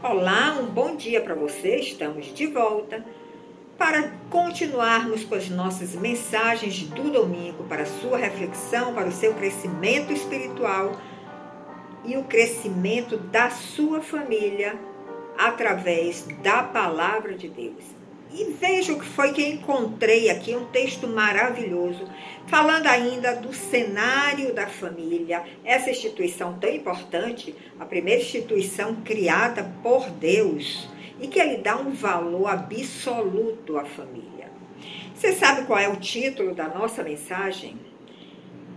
Olá, um bom dia para você. Estamos de volta para continuarmos com as nossas mensagens do domingo para sua reflexão, para o seu crescimento espiritual e o crescimento da sua família através da palavra de Deus. E veja o que foi que encontrei aqui, um texto maravilhoso, falando ainda do cenário da família, essa instituição tão importante, a primeira instituição criada por Deus e que ele dá um valor absoluto à família. Você sabe qual é o título da nossa mensagem?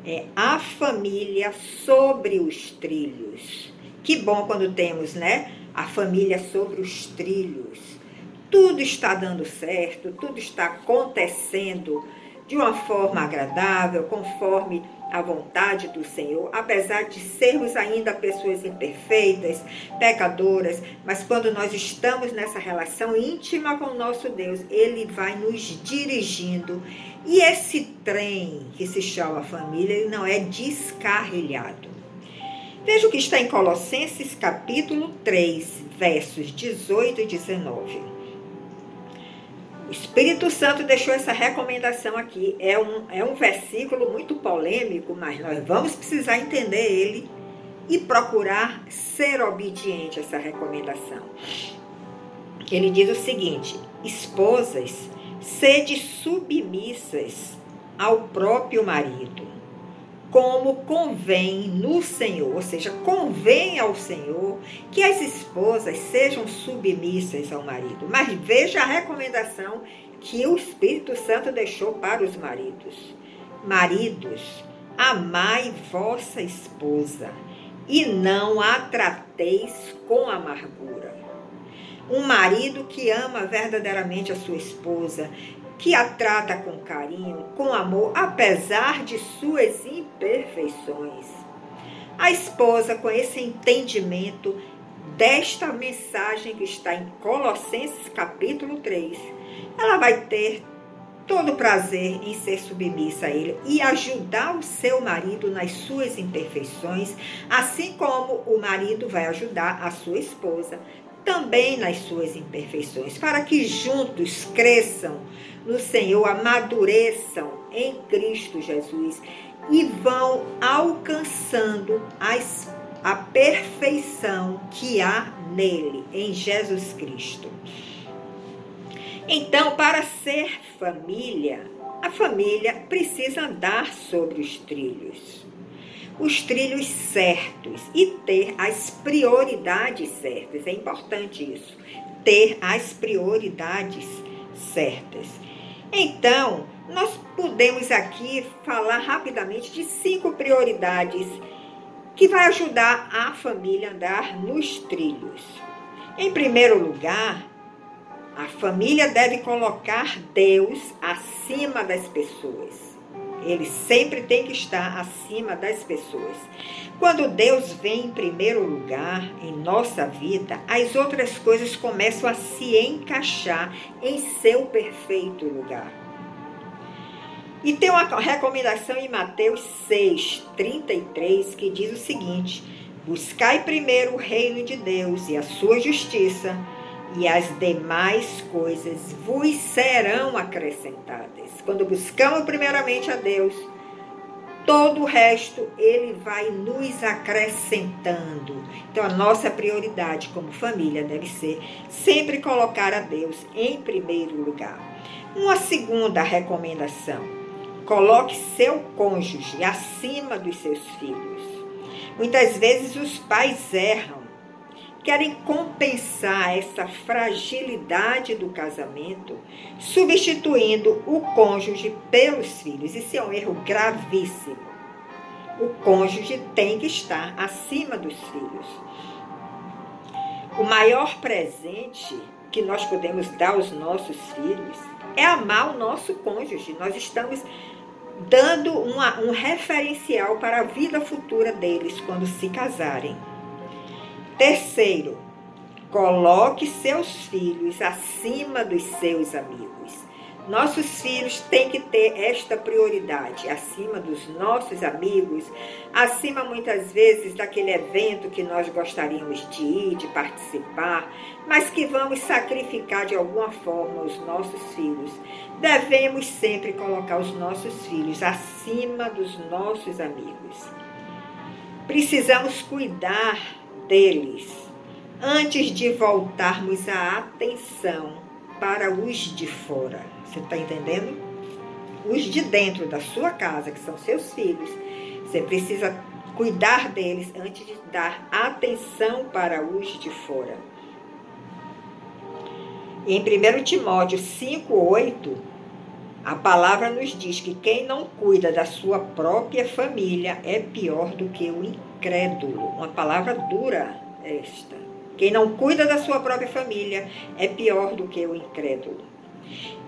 É A Família sobre os Trilhos. Que bom quando temos, né? A família sobre os trilhos tudo está dando certo, tudo está acontecendo de uma forma agradável, conforme a vontade do Senhor, apesar de sermos ainda pessoas imperfeitas, pecadoras, mas quando nós estamos nessa relação íntima com o nosso Deus, Ele vai nos dirigindo. E esse trem que se chama família, ele não é descarrilhado. Veja o que está em Colossenses capítulo 3, versos 18 e 19. Espírito Santo deixou essa recomendação aqui. É um, é um versículo muito polêmico, mas nós vamos precisar entender ele e procurar ser obediente a essa recomendação. Ele diz o seguinte: esposas, sede submissas ao próprio marido como convém no Senhor, ou seja, convém ao Senhor que as esposas sejam submissas ao marido. Mas veja a recomendação que o Espírito Santo deixou para os maridos. Maridos, amai vossa esposa e não a trateis com amargura. Um marido que ama verdadeiramente a sua esposa que a trata com carinho, com amor, apesar de suas imperfeições. A esposa, com esse entendimento desta mensagem que está em Colossenses capítulo 3, ela vai ter todo prazer em ser submissa a ele e ajudar o seu marido nas suas imperfeições, assim como o marido vai ajudar a sua esposa também nas suas imperfeições, para que juntos cresçam no Senhor, amadureçam em Cristo Jesus e vão alcançando as, a perfeição que há nele, em Jesus Cristo. Então, para ser família, a família precisa andar sobre os trilhos os trilhos certos e ter as prioridades certas. É importante isso, ter as prioridades certas. Então, nós podemos aqui falar rapidamente de cinco prioridades que vai ajudar a família a andar nos trilhos. Em primeiro lugar, a família deve colocar Deus acima das pessoas. Ele sempre tem que estar acima das pessoas. Quando Deus vem em primeiro lugar em nossa vida, as outras coisas começam a se encaixar em seu perfeito lugar. E tem uma recomendação em Mateus 6, 33, que diz o seguinte: Buscai primeiro o reino de Deus e a sua justiça e as demais coisas vos serão acrescentadas. Quando buscamos primeiramente a Deus, todo o resto ele vai nos acrescentando. Então a nossa prioridade como família deve ser sempre colocar a Deus em primeiro lugar. Uma segunda recomendação: coloque seu cônjuge acima dos seus filhos. Muitas vezes os pais erram querem compensar essa fragilidade do casamento, substituindo o cônjuge pelos filhos. Isso é um erro gravíssimo. O cônjuge tem que estar acima dos filhos. O maior presente que nós podemos dar aos nossos filhos é amar o nosso cônjuge. Nós estamos dando uma, um referencial para a vida futura deles quando se casarem. Terceiro, coloque seus filhos acima dos seus amigos. Nossos filhos têm que ter esta prioridade acima dos nossos amigos, acima muitas vezes daquele evento que nós gostaríamos de ir, de participar, mas que vamos sacrificar de alguma forma os nossos filhos. Devemos sempre colocar os nossos filhos acima dos nossos amigos. Precisamos cuidar deles antes de voltarmos a atenção para os de fora. Você está entendendo? Os de dentro da sua casa, que são seus filhos, você precisa cuidar deles antes de dar atenção para os de fora. Em 1 Timóteo 5,8, a palavra nos diz que quem não cuida da sua própria família é pior do que o incrédulo. Uma palavra dura esta. Quem não cuida da sua própria família é pior do que o incrédulo.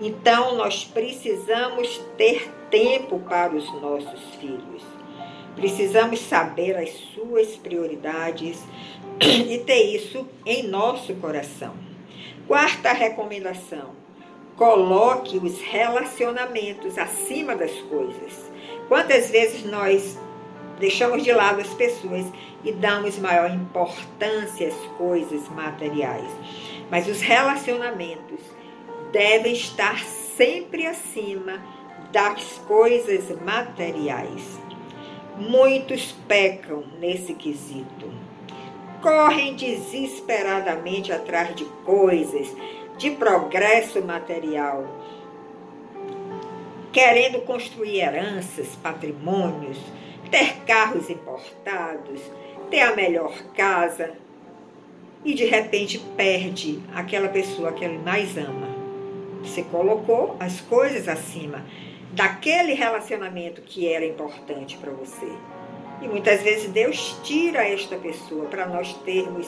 Então, nós precisamos ter tempo para os nossos filhos. Precisamos saber as suas prioridades e ter isso em nosso coração. Quarta recomendação: coloque os relacionamentos acima das coisas. Quantas vezes nós deixamos de lado as pessoas e damos maior importância às coisas materiais? Mas os relacionamentos devem estar sempre acima das coisas materiais. Muitos pecam nesse quesito. Correm desesperadamente atrás de coisas, de progresso material, querendo construir heranças, patrimônios, ter carros importados, ter a melhor casa e de repente perde aquela pessoa que ele mais ama. Você colocou as coisas acima daquele relacionamento que era importante para você. E muitas vezes Deus tira esta pessoa para nós termos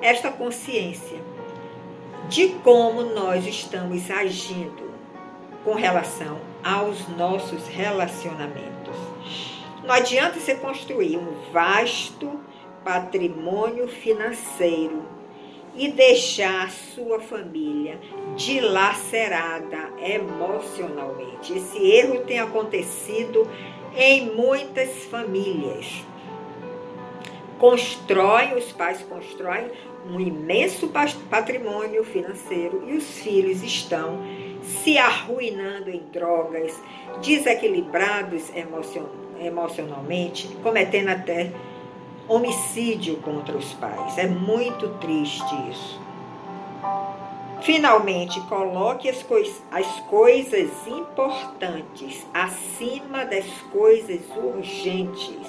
esta consciência de como nós estamos agindo com relação aos nossos relacionamentos. Não adianta você construir um vasto patrimônio financeiro e deixar sua família dilacerada emocionalmente. Esse erro tem acontecido em muitas famílias. Constroem, os pais constroem um imenso patrimônio financeiro e os filhos estão se arruinando em drogas, desequilibrados emocionalmente, cometendo até homicídio contra os pais. É muito triste isso. Finalmente, coloque as, as coisas importantes acima das coisas urgentes.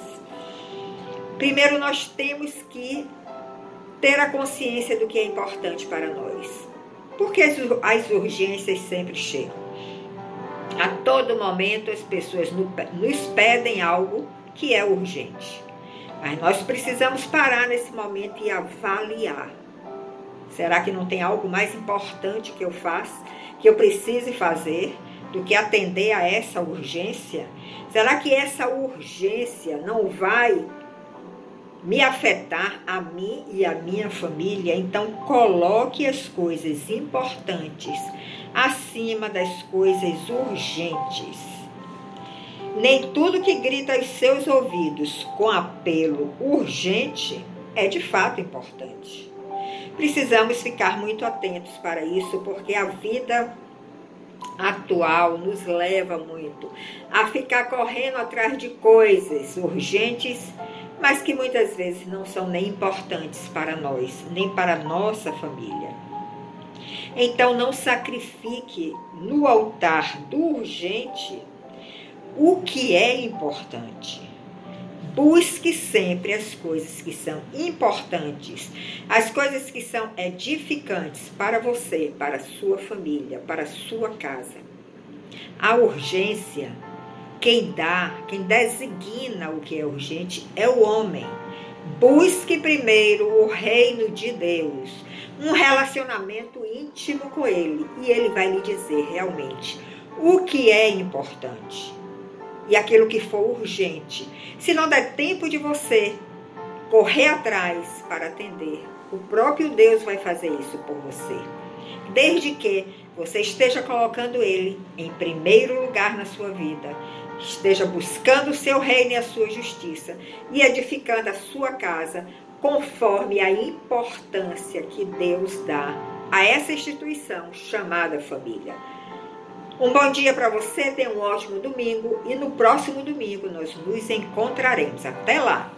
Primeiro, nós temos que ter a consciência do que é importante para nós. Porque as, as urgências sempre chegam. A todo momento, as pessoas nos pedem algo que é urgente. Mas nós precisamos parar nesse momento e avaliar. Será que não tem algo mais importante que eu faça, que eu precise fazer, do que atender a essa urgência? Será que essa urgência não vai me afetar a mim e a minha família? Então, coloque as coisas importantes acima das coisas urgentes. Nem tudo que grita aos seus ouvidos com apelo urgente é de fato importante. Precisamos ficar muito atentos para isso, porque a vida atual nos leva muito a ficar correndo atrás de coisas urgentes, mas que muitas vezes não são nem importantes para nós, nem para nossa família. Então não sacrifique no altar do urgente o que é importante. Busque sempre as coisas que são importantes, as coisas que são edificantes para você, para a sua família, para a sua casa. A urgência, quem dá, quem designa o que é urgente é o homem. Busque primeiro o reino de Deus, um relacionamento íntimo com Ele, e Ele vai lhe dizer realmente o que é importante e aquilo que for urgente. Se não der tempo de você correr atrás para atender, o próprio Deus vai fazer isso por você. desde que você esteja colocando Ele em primeiro lugar na sua vida, esteja buscando o seu reino e a sua justiça e edificando a sua casa conforme a importância que Deus dá a essa instituição chamada família. Um bom dia para você, tenha um ótimo domingo e no próximo domingo nós nos encontraremos. Até lá!